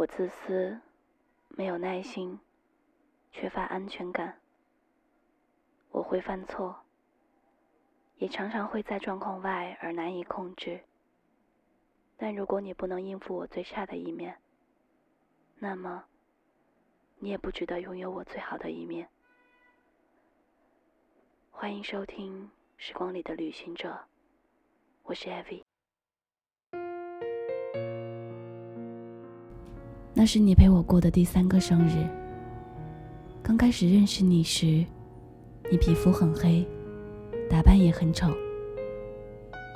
我自私，没有耐心，缺乏安全感。我会犯错，也常常会在状况外而难以控制。但如果你不能应付我最差的一面，那么你也不值得拥有我最好的一面。欢迎收听《时光里的旅行者》，我是艾薇。那是你陪我过的第三个生日。刚开始认识你时，你皮肤很黑，打扮也很丑。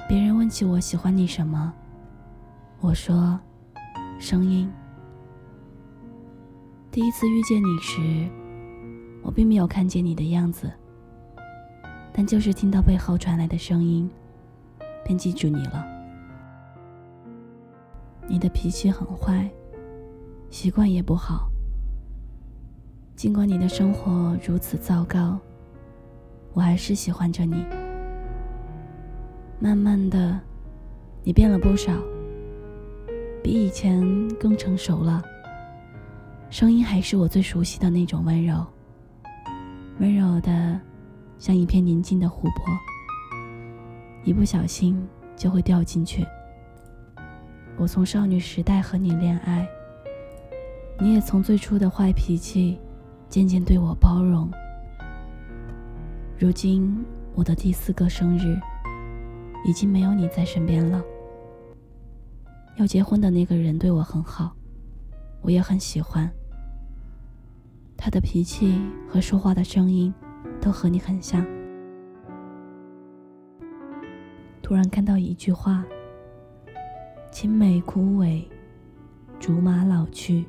别人问起我喜欢你什么，我说声音。第一次遇见你时，我并没有看见你的样子，但就是听到背后传来的声音，便记住你了。你的脾气很坏。习惯也不好。尽管你的生活如此糟糕，我还是喜欢着你。慢慢的，你变了不少，比以前更成熟了。声音还是我最熟悉的那种温柔，温柔的，像一片宁静的湖泊，一不小心就会掉进去。我从少女时代和你恋爱。你也从最初的坏脾气，渐渐对我包容。如今我的第四个生日，已经没有你在身边了。要结婚的那个人对我很好，我也很喜欢。他的脾气和说话的声音，都和你很像。突然看到一句话：“青梅枯萎，竹马老去。”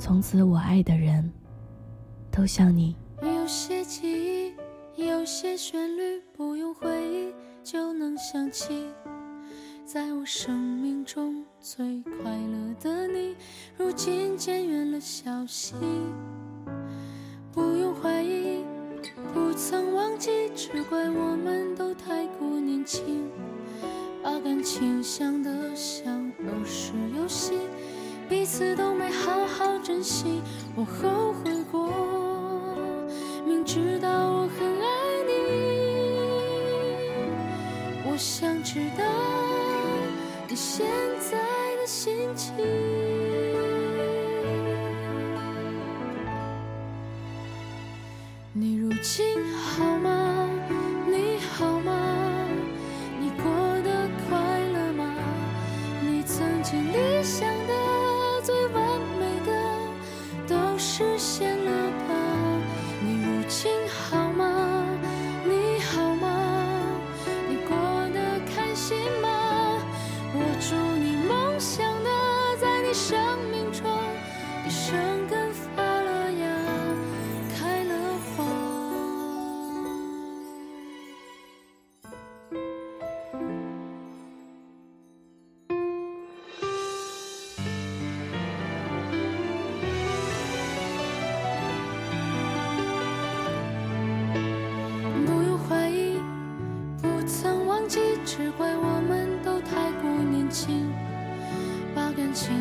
从此，我爱的人都像你。有些记忆，有些旋律，不用回忆就能想起。在我生命中最快乐的你，如今渐远了消息。不用怀疑，不曾忘记，只怪我们都太过年轻，把感情想我后悔过，明知道我很爱你，我想知道你现在的心情。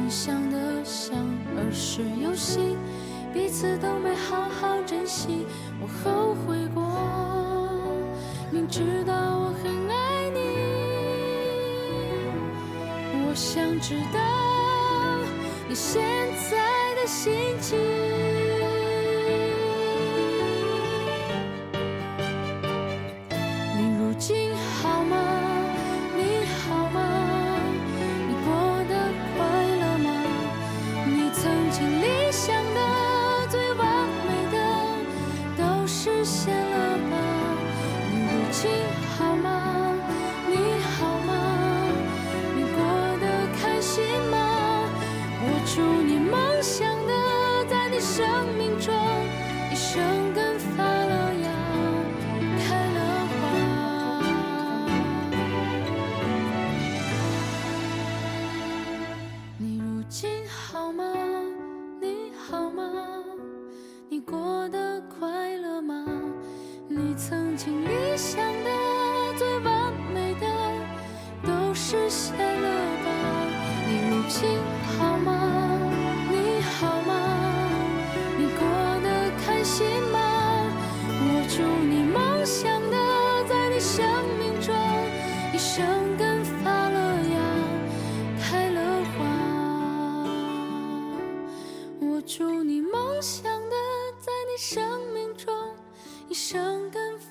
想的像儿时游戏彼此都没好好珍惜，我后悔过，明知道我很爱你，我想知道你现在的心情。生根发了芽，开了花。我祝你梦想的在你生命中，一生根发。